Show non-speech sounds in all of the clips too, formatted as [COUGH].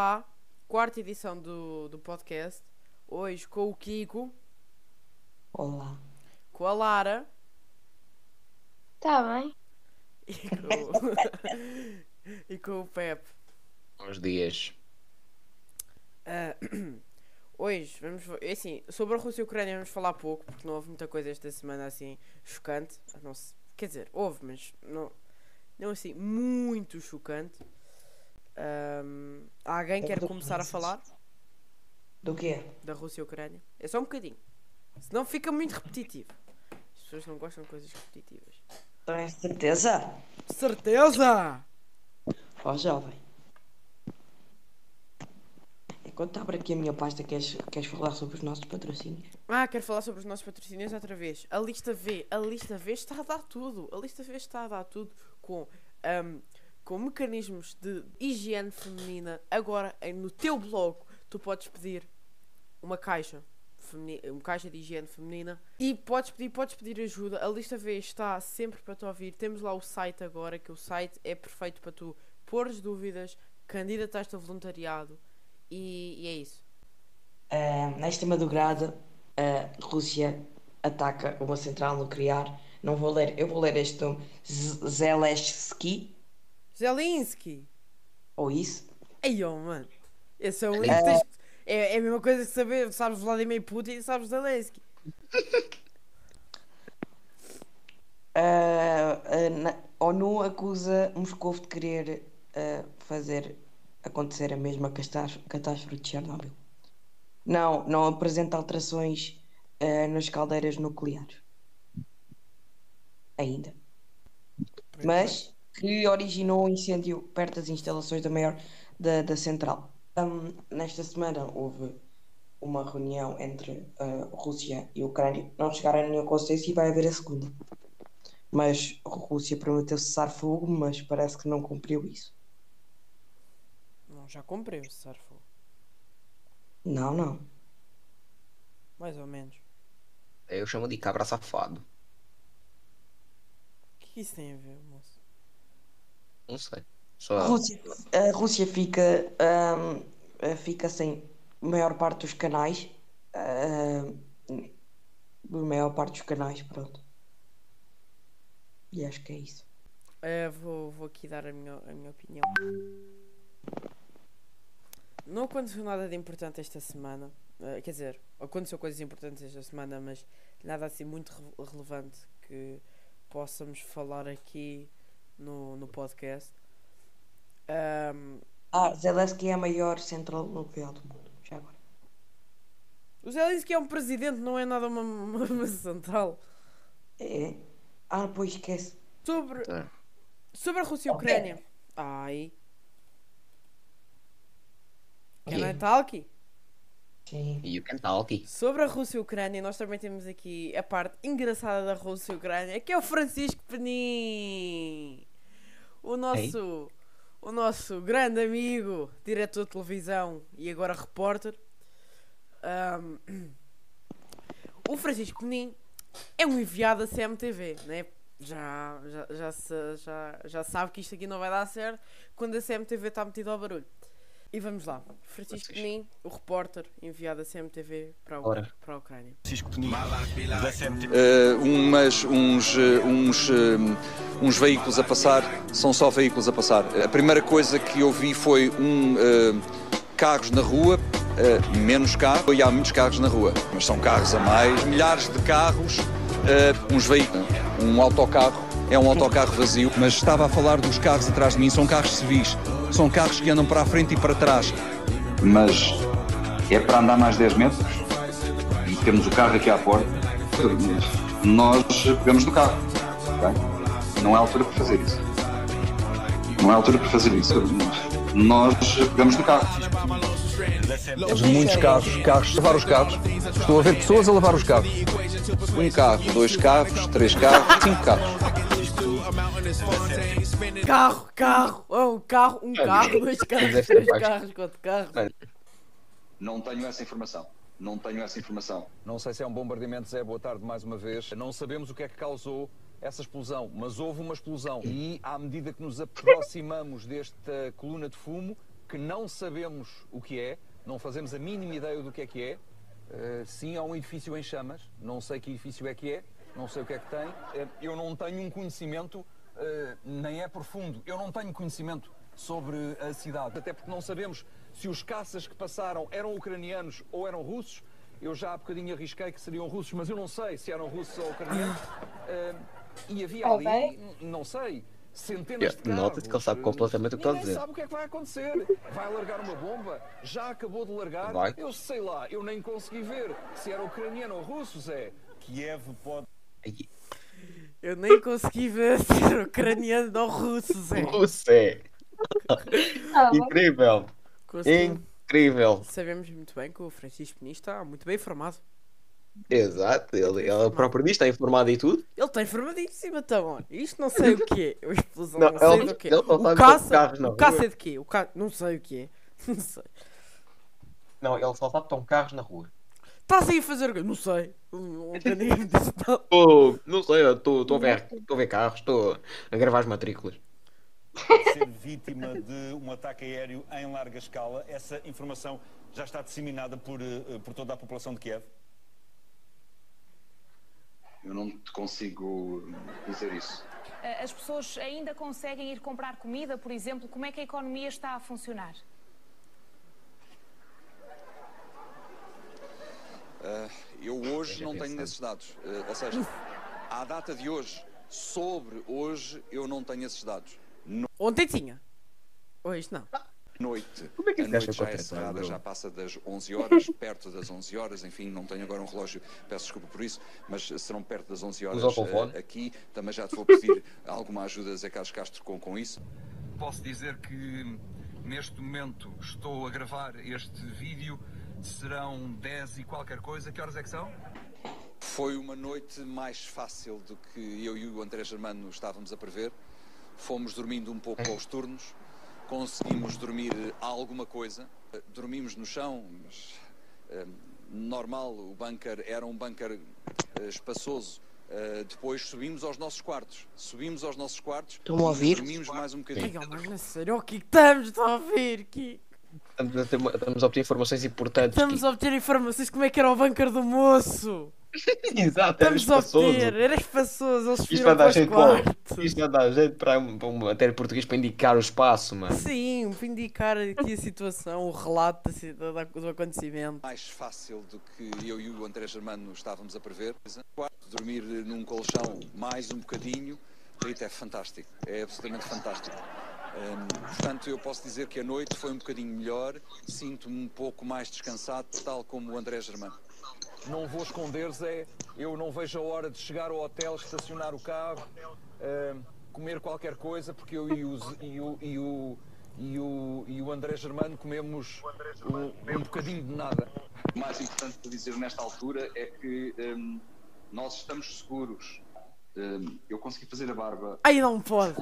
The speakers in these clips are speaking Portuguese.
lá, quarta edição do, do podcast. Hoje com o Kiko, Olá. com a Lara Tá bem. e com, [LAUGHS] e com o Pepe. Bons dias. Ah, [CLEARS THROAT] hoje vamos. é Assim, sobre a Rússia e a Ucrânia vamos falar pouco, porque não houve muita coisa esta semana assim chocante. Não se, quer dizer, houve, mas não, não assim muito chocante. Ahm, alguém quer começar a falar Do quê? da Rússia e Ucrânia? É só um bocadinho. Senão fica muito repetitivo. As pessoas não gostam de coisas repetitivas. Tens certeza? Certeza! Ó jovem. Enquanto abro aqui a minha pasta, queres, queres falar sobre os nossos patrocínios? Ah, quero falar sobre os nossos patrocínios outra vez. A lista V, a lista V está a dar tudo. A lista V está a dar tudo com, ahm, com mecanismos de higiene feminina. Agora, no teu blog, tu podes pedir uma caixa, uma caixa de higiene feminina e podes pedir, podes pedir ajuda. A lista V está sempre para te ouvir. Temos lá o site agora, que o site é perfeito para tu pôres dúvidas, candidataste a voluntariado e, e é isso. Ah, nesta madrugada, a Rússia ataca uma central nuclear. Não vou ler, eu vou ler este Zelensky, Zelensky! ou isso. Ai, oh, mano. Esse é o link. tens- É, é a mesma coisa que saber, sabes Vladimir Putin e sabes Zelensky. Ah, a ONU acusa Moscou de querer ah, fazer acontecer a mesma catástrofe de Chernobyl. Não, não apresenta alterações ah, nas caldeiras nucleares. Ainda. Mas que originou um incêndio perto das instalações da maior da, da central. Hum, nesta semana houve uma reunião entre a Rússia e a Ucrânia. Não chegaram a nenhum consenso e vai haver a segunda. Mas a Rússia prometeu cessar fogo, mas parece que não cumpriu isso. Não, já comprei o Sarfo. Não, não. Mais ou menos. Eu chamo de cabra safado. O que isso tem a ver, moço? Não sei. A Só Rússia, a Rússia fica, eh, fica sem a maior parte dos canais. a maior parte dos canais, pronto. E acho que é isso. Eh, vou, vou aqui dar a minha, a minha opinião. Não aconteceu nada de importante esta semana. Eh, quer dizer, aconteceu coisas importantes esta semana, mas nada assim muito re- relevante que possamos falar aqui no, no podcast. Ahm, Ah, Zelensky é a maior central nuclear do mundo. Já agora. o Zelensky é um presidente, não é nada uma, uma, uma central. É. Ah, pois esquece. Sobre, Tá. sobre a Rússia e a Ucrânia. Ai. Can I talk? Sim. You can talk. Sobre a Rússia e a Ucrânia, nós também temos aqui a parte engraçada da Rússia e a Ucrânia, que é o Francisco Penin. O nosso, o nosso grande amigo, diretor de televisão e agora repórter. Ahm, o Francisco Penin é um enviado da CMTV, né? Já, já, já, já, já sabe que isto aqui não vai dar certo quando a CMTV está metida ao barulho. E vamos lá. Francisco. Penin, o repórter enviado da CMTV para a, Ora. para a Ucrânia. Francisco Penin, da CMTV. Eh, umas, uns, eh, uns, eh, uns veículos a passar, são só veículos a passar. A primeira coisa que eu vi foi um eh, carros na rua, eh, menos carros, e há muitos carros na rua, mas são carros a mais, milhares de carros, uns veículos, um autocarro. É um autocarro vazio, mas estava a falar dos carros atrás de mim, são carros civis, são carros que andam para a frente e para trás. mas é para andar mais 10 metros e temos o carro aqui à porta, nós pegamos do carro. ok? Não é altura para fazer isso. Não é altura para fazer isso. Nós pegamos do carro. Temos muitos carros, carros, lavar os carros. Estou a ver pessoas a lavar os carros. Um carro, dois carros, três carros, cinco carros. Carro, carro, oh, um carro, um carro, [LAUGHS] dois carros, três carros, quatro carros. Não tenho essa informação. Não tenho essa informação. Não sei se é um bombardeamento, Zé, boa tarde mais uma vez. Não sabemos o que é que causou essa explosão, mas houve uma explosão. E à medida que nos aproximamos desta coluna de fumo, que não sabemos o que é, não fazemos a mínima ideia do que é que é. Eh, sim, há um edifício em chamas, não sei que edifício é que é, não sei o que é que tem. Eh, eu não tenho um conhecimento, eh, nem é profundo, eu não tenho conhecimento sobre a cidade, até porque não sabemos se os caças que passaram eram ucranianos ou eram russos. Eu já há bocadinho arrisquei que seriam russos, mas eu não sei se eram russos ou ucranianos. Eh, e havia ali, Ok. n- não sei, centenas de carros. Nota-se que ele sabe completamente o que está a dizer. sabe o que é que vai acontecer. Vai largar uma bomba? Já acabou de largar? Vai. Eu sei lá, eu nem consegui ver se era ucraniano ou russo, Zé. Kiev pode Eu nem consegui ver [LAUGHS] se era ucraniano ou russo, Zé. Você! Tá bem. Incrível! Consegui- Incrível! Sabemos muito bem que o Francisco Muniz está muito bem informado. Exato, ele, ele próprio diz, está informado e tudo. Ele está informadíssimo, então. Isto não sei o que é. A explosão Não, não, sei ele- do que é. O que caça, o caça é de quê? O ca... Não sei o que é. [LAUGHS] Não sei. Não, ele só sabe que estão carros na rua. Estás aí a fazer o quê? Não sei. Não. Oh, não sei, eu estou estou a ver, estou a ver carros, estou a gravar as matrículas. ser vítima de um ataque aéreo em larga escala. Essa informação já está disseminada por, eh, por toda a população de Kiev. Eu não te consigo dizer isso. Eh, As pessoas ainda conseguem ir comprar comida, por exemplo? Como é que a economia está a funcionar? Eu hoje não tenho esses dados. Eh, ou seja, à data de hoje, sobre hoje, eu não tenho esses dados. Ontem tinha. Hoje não. Noite. Como é que a noite já é cerrada, já passa das 11 horas, [LAUGHS] perto das 11 horas, enfim, não tenho agora um relógio, peço desculpa por isso, mas serão perto das 11 horas eh, aqui. Também já te vou pedir [LAUGHS] alguma ajuda, Zé Carlos Castro, com, com isso. Posso dizer que neste momento estou a gravar este vídeo, serão 10 e qualquer coisa. Que horas é que são? Foi uma noite mais fácil do que eu e o André Germano estávamos a prever. Fomos dormindo um pouco aos turnos, conseguimos dormir alguma coisa. Dormimos no chão, mas eh, normal, o bunker era um bunker eh, espaçoso. Eh, depois subimos aos nossos quartos. Subimos aos nossos quartos Estão-me a e ouvir? dormimos mais um bocadinho. Ai, mas na sério, o que estamos a ouvir? Que... Estamos a, obter informações importantes. Estamos a obter informações como é que era o bunker do moço. [LAUGHS] Exato, era a espaçoso. obter, era espaçoso, eles Isto vai dar os jeito para, isto vai dar jeito para, um- para uma matéria português para indicar o espaço, mano. Sim, para indicar aqui a situação, o relato da do acontecimento. mais fácil do que eu e o André Germano estávamos a prever. Dormir num colchão mais um bocadinho, Rita, é fantástico, é absolutamente fantástico. Hum, portanto, eu posso dizer que a noite foi um bocadinho melhor, sinto-me um pouco mais descansado, tal como o André Germano. Não vou esconder, Zé, eu não vejo a hora de chegar ao hotel, estacionar o carro, hum, comer qualquer coisa, porque eu e o, e o, e o, e o, e o André Germano comemos um, um bocadinho de nada. O mais importante para dizer nesta altura é que hum, nós estamos seguros. Eu consegui fazer a barba Ai, não pode.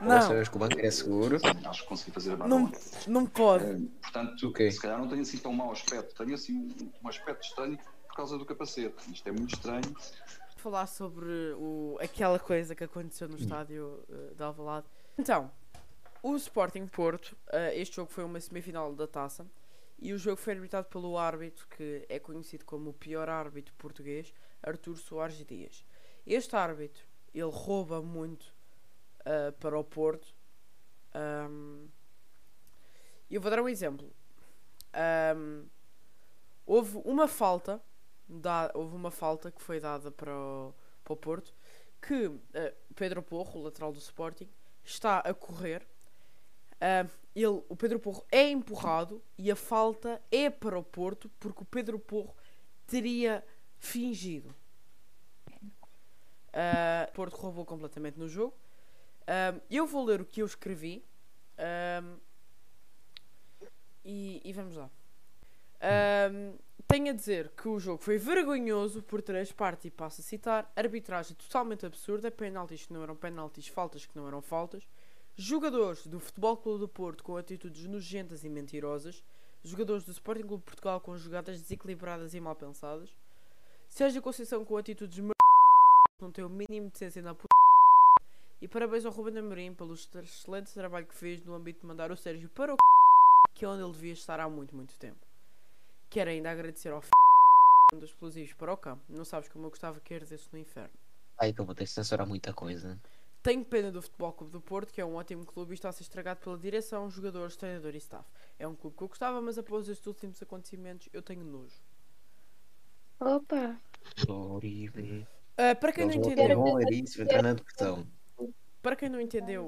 Não, Sabes que o banco é seguro. Acho que consegui fazer a não, não pode. Hum, portanto, Ok. se calhar não tenho assim tão mau aspecto. Tenho assim um, um aspecto estranho por causa do capacete. Isto é muito estranho. falar sobre o, aquela coisa que aconteceu no estádio uh, de Alvalade. Então, o Sporting Porto, uh, este jogo foi uma semifinal da taça e o jogo foi arbitrado pelo árbitro que é conhecido como o pior árbitro português, Artur Soares Dias. Este árbitro, ele rouba muito uh, para o Porto. Um, eu vou dar um exemplo. Um, houve uma falta da- houve uma falta que foi dada para o, para o Porto que eh, Pedro Porro, o lateral do Sporting, está a correr. Ah, ele, o Pedro Porro é empurrado e a falta é para o Porto porque o Pedro Porro teria fingido. Ah, Porto roubou completamente no jogo. Ah, eu vou ler o que eu escrevi ah, e, e vamos lá. Ahm, tenho a dizer que o jogo foi vergonhoso por três partes e passo a citar arbitragem totalmente absurda, penaltis que não eram penaltis, faltas que não eram faltas, jogadores do Futebol Clube do Porto com atitudes nojentas e mentirosas, jogadores do Sporting Clube de Portugal com jogadas desequilibradas e mal pensadas, Sérgio Conceição com atitudes mer... não tem o mínimo de decência na p... e parabéns ao Ruben Amorim pelo excelente trabalho que fez no âmbito de mandar o Sérgio para o c... que é onde ele devia estar há muito, muito tempo. Quero ainda agradecer ao f... dos explosivos para o campo. Não sabes como eu gostava que herdesse no inferno. Ai, que eu vou ter que censurar muita coisa. Tenho pena do Futebol Clube do Porto, que é um ótimo clube e está a ser estragado pela direção, jogadores, treinador e staff. É um clube que eu gostava, mas após estes últimos acontecimentos eu tenho nojo. Opa. Horrível. Ah, para quem não entendeu, vão ver isso, entrar na depressão. Para quem não entendeu,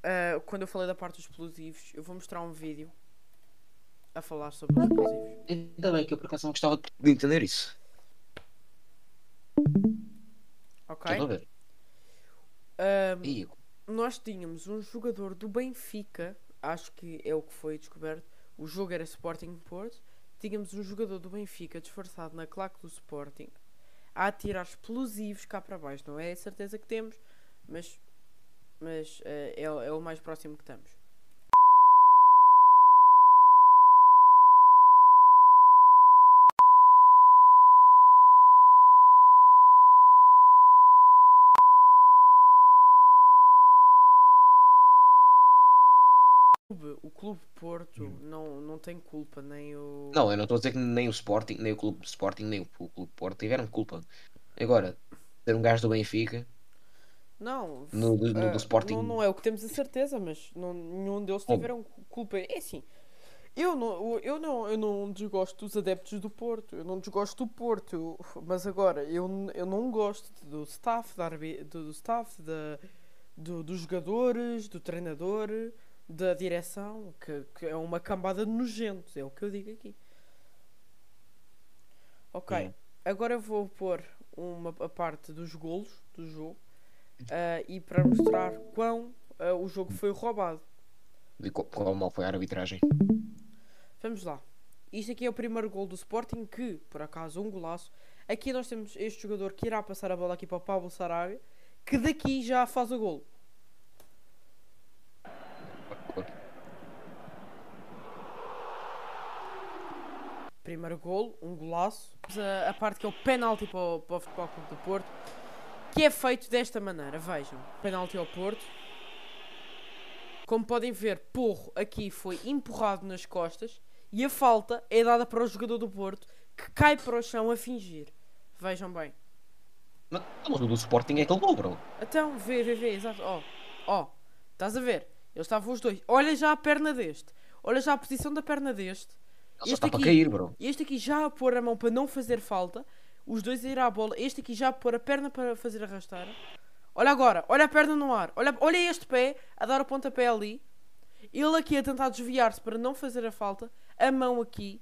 ah, quando eu falei da parte dos explosivos, eu vou mostrar um vídeo a falar sobre os explosivos. Ainda bem que eu por acaso não gostava de entender isso. Ok? Estou a ver. Ahm, Ih, nós tínhamos um jogador do Benfica, acho que é o que foi descoberto. O jogo era Sporting Porto. Tínhamos um jogador do Benfica disfarçado na claque do Sporting a atirar explosivos cá para baixo. Não é a certeza que temos, mas, mas eh, é, é o mais próximo que estamos. Clube- O Clube Porto não, não tem culpa, nem o. Não, eu não estou a dizer que nem o Sporting, nem o Clube Sporting, nem o Clube Porto tiveram culpa. Agora, ter um gajo do Benfica, Não, no, do, no ah, do Sporting. Não, não é o que temos a certeza, mas não, nenhum deles tiveram culpa. É assim, eu não, eu não, eu não desgosto dos adeptos do Porto, eu não desgosto do Porto, eu- mas agora eu, eu não gosto do staff, da, do, do staff, da, do, dos jogadores, do treinador, da direção, que, que é uma cambada de nojentos, é o que eu digo aqui. Ok, Hum. agora eu vou pôr uma a parte dos golos do jogo ah, e para mostrar quão ah, o jogo foi roubado. Co- qual mal foi a arbitragem. Vamos lá. Isto aqui é o primeiro gol do Sporting, que, por acaso, um golaço. Aqui nós temos este jogador que irá passar a bola aqui para o Pablo Sarabia, que daqui já faz o gol. Primeiro gol, um golaço. A, a parte que é o penalti para o, para o Futebol Clube do Porto, que é feito desta maneira. Vejam, penalti ao Porto. Como podem ver, Porro aqui foi empurrado nas costas e a falta é dada para o jogador do Porto que cai para o chão a fingir. Vejam bem. Mas, o do Sporting é que levou, bro. Então, vê, vê, vê, exato. Ó, ó, estás a ver? Eles estavam os dois. Olha já a perna deste. Olha já a posição da perna deste. Ele só Este está para aqui- cair, bro. Este aqui já a pôr a mão para não fazer falta. Os dois a ir à bola. Este aqui já a pôr a perna para fazer arrastar. Olha agora, olha a perna no ar. Olha, olha este pé a dar o pontapé ali. Ele aqui a tentar desviar-se para não fazer a falta. A mão aqui.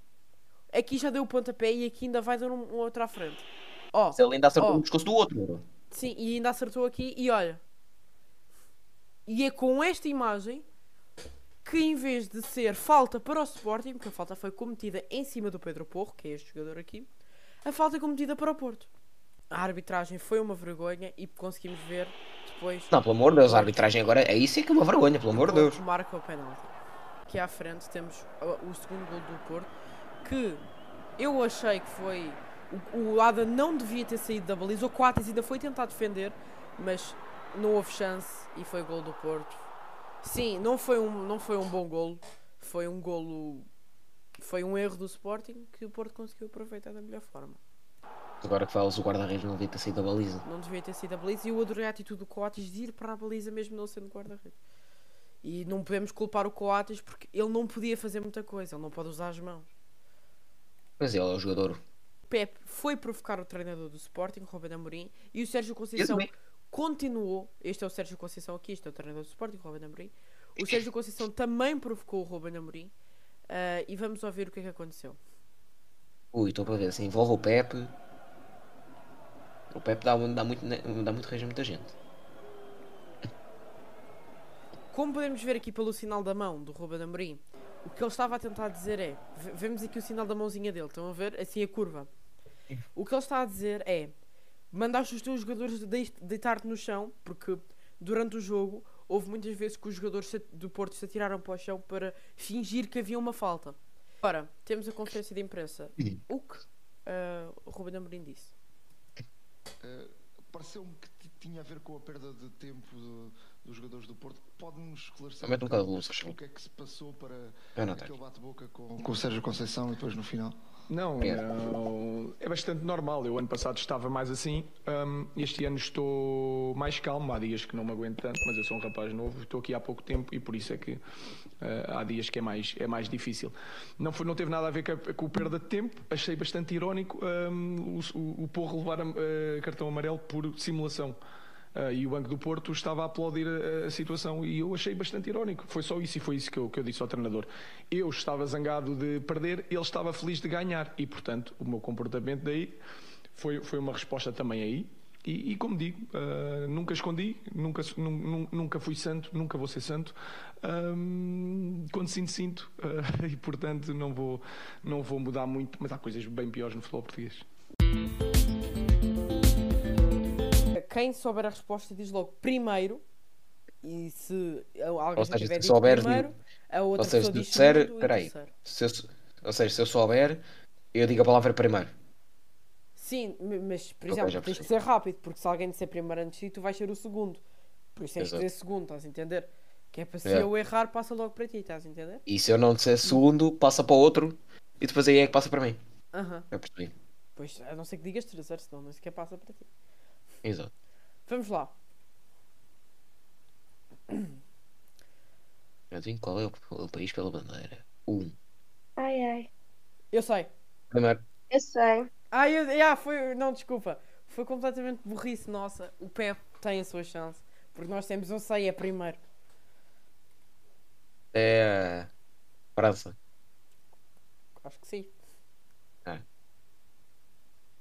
Aqui já deu o pontapé e aqui ainda vai dar um, um outro à frente. Ó, Se ele ainda acertou Oh. no pescoço do outro, sim, e ainda acertou aqui. E olha. E é com esta imagem que em vez de ser falta para o Sporting, porque a falta foi cometida em cima do Pedro Porro, que é este jogador aqui, a falta cometida para o Porto. A arbitragem foi uma vergonha e conseguimos ver depois Não, pelo amor de Deus, a arbitragem agora é isso é que é uma vergonha, pelo amor de Deus. Marca o penalti. Aqui à frente temos o, o segundo gol do Porto, que eu achei que foi. O, o Ada não devia ter saído da baliza. O Coates ainda foi tentar defender, mas não houve chance e foi gol do Porto. Sim, não foi um, não foi um bom golo. Foi um golo. Foi um erro do Sporting que o Porto conseguiu aproveitar da melhor forma. Agora que falas, o guarda-redes não devia ter saído da baliza. Não devia ter sido a baliza e eu adorei a atitude do Coates de ir para a baliza mesmo não sendo guarda-redes. E não podemos culpar o Coates porque ele não podia fazer muita coisa, ele não pode usar as mãos. Mas ele é o jogador. Pep foi provocar o treinador do Sporting, Ruben Amorim, e o Sérgio Conceição continuou. Este é o Sérgio Conceição aqui, este é o treinador do Sporting, Ruben Amorim. O Sérgio Conceição também provocou o Ruben Amorim. Ah, e vamos ouvir o que é que aconteceu. Ui, estou para ver, se envolve o Pepe. O Pepe dá, dá muito, dá muito rejo a muita gente. Como podemos ver aqui pelo sinal da mão do Ruben Amorim, o que ele estava a tentar dizer é, ve- vemos aqui o sinal da mãozinha dele, estão a ver? Assim a curva. O que ele está a dizer é, mandaste os teus jogadores de- deitar-te no chão, porque durante o jogo houve muitas vezes que os jogadores do Porto se atiraram para o chão para fingir que havia uma falta. Ora, temos a conferência de imprensa. O que ah, o Ruben Amorim disse? Eh, Pareceu-me que tinha a ver com a perda de tempo do- dos jogadores do Porto. Pode-nos esclarecer um bocado luz, faz o que é que se passou para aquele bate-boca com, com o Sérgio Conceição e depois no final? Não, não, é bastante normal. Eu ano passado estava mais assim. hum, este ano estou mais calmo. Há dias que não me aguento tanto, mas eu sou um rapaz novo. Estou aqui há pouco tempo e por isso é que eh, há dias que é mais, é mais difícil. Não, foi, não teve nada a ver com, a, com o perda de tempo. Achei bastante irónico hum, o, o, o Porro levar eh, cartão amarelo por simulação. Ah, e o Banco do Porto estava a aplaudir a, a situação e eu achei bastante irónico. Foi só isso e foi isso que eu, que eu disse ao treinador. Eu estava zangado de perder, ele estava feliz de ganhar e, portanto, o meu comportamento daí foi, foi uma resposta também aí. E, e como digo, ah, nunca escondi, nunca, nu- nu- nunca fui santo, nunca vou ser santo. Ahm, quando sinto, sinto. ah, [LAUGHS] e, portanto, não vou, não vou mudar muito, mas há coisas bem piores no futebol português. Quem souber a resposta diz logo primeiro. E se alguém seja, tiver se souber, primeiro, a outra Ou seja, pessoa diz disser. segundo Peraí. Se eu, ou seja, se eu souber, eu digo a palavra primeiro. Sim, mas por exemplo, já tens que ser rápido, porque se alguém disser primeiro antes de ti, tu vais ser o segundo. Por isso tens que dizer segundo, estás a entender? Que é para se Yeah. eu errar, passa logo para ti, estás a entender? E se eu não disser segundo, passa para o outro e depois aí é que passa para mim. Aham. Eu percebi. Pois, a não ser que digas terceiro, senão nem sequer passa para ti. Exato. Vamos lá. Eu digo qual é o, o país pela bandeira. Um. Ai, ai. Eu sei. Primeiro. Eu sei. Ah, eu, yeah, foi. Não, desculpa. Foi completamente burrice nossa. O Pep tem a sua chance. Porque nós temos um sei, é primeiro. É. França. Acho que sim.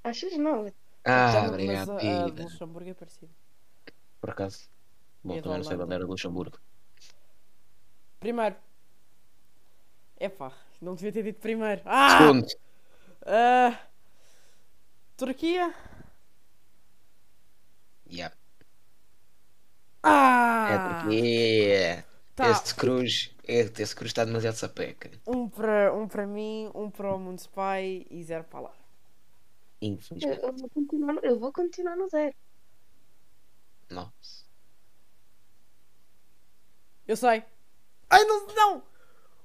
Achas não? Ah, Já- obrigado, mas a, a de Pida. Luxemburgo é parecida. Por acaso. Bom, E a também não sei a bandeira do Luxemburgo. Primeiro. Epá, não devia ter dito primeiro. Ah! Segundo. Ah, Turquia? Yeah. Ah! É porque. Tá. Este cruz. Este, esse cruz está demasiado sapeca. Um para um para mim, um para o Mundo Spy e zero para lá. Eu, Infelizmente. eu vou continuar, no- eu vou continuar no zero. Nossa. Eu sei. Ai, não, não!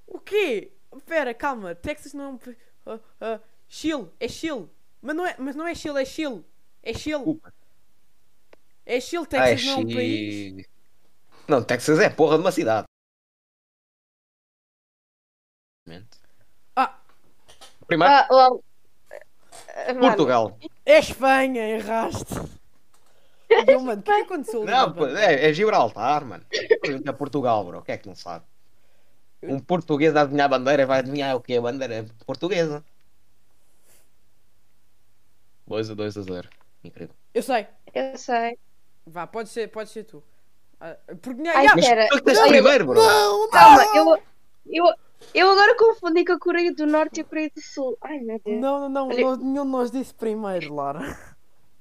O quê? Pera, calma. Texas não é um. ah, ah, Chile, é Chile. Mas não é, mas não é Chile, é Chile. É Chile. É Chile, Ah, é Texas não é um país. Não, Texas é porra de uma cidade. Ah, Primeiro, Ah, well, ah, mano, Portugal. é Espanha, erraste. E eu, mano, o que é que aconteceu Não, é, é Gibraltar, mano. Pergunta a Portugal, bro. O que é que não sabe? Um português a adivinhar a bandeira vai adivinhar o que é a bandeira portuguesa. 2 a 2 a 0. Incrível. Eu sei. Eu sei. Vá, pode ser, pode ser tu. Ah, porque, Ai, yeah, pera. Tu que tens Ai, primeiro, bro. Não, Calma, eu, eu, eu agora confundi com a Coreia do Norte e a Coreia do Sul. Ai, meu Deus. não, não, não, Olha- nós- nenhum de nós disse primeiro, Lara.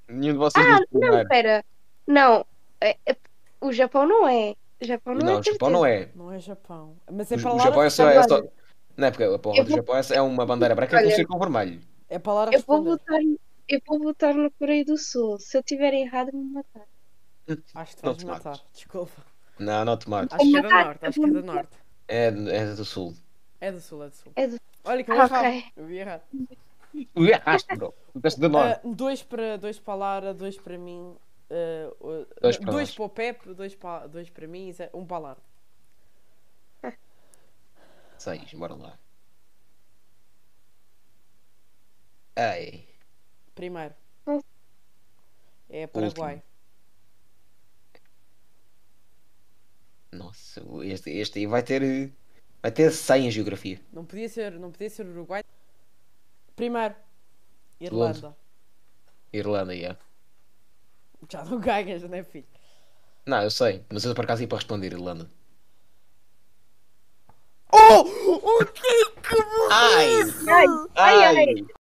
Nenhum de vocês Ah, disse não, primeiro. pera. Não, é- é- o Japão não é. O Japão não, Não, é. o Japão não é. Não é Japão. Mas é O, para o. Japão é só, é só. Não é porque a porra Eu do vou- Japão é- é uma bandeira branca com um Olha. círculo vermelho. É para Lara Eu vou votar, eu vou votar na Coreia do Sul. Se eu tiver errado, me matar. Acho que Não vais te matar. Desculpa. Não, não te mates. Acho que é da matar, norte, acho que é da norte. É, é do sul. É do sul, é do sul. É do- Olha que eu Ah, errava. ok. Eu ia errar. Tu erraste, bro. Tu deste do norte. Ah, dois, para, dois para a Lara, dois para mim. uh, Dois para dois para o Pepe, dois para, dois para mim e ze- um para a Lara. 6, bora lá. Ai. Primeiro. É Paraguai. Nossa, este, este aí vai ter. Vai ter 100 em geografia. Não podia ser, não podia ser Uruguai. Primeiro. Irlanda. Irlanda, yeah. Já não ganhas, não é filho? Não, eu sei, mas eu por acaso ia para responder Irlanda. Oh! O que que Ai! Ai, ai, ai.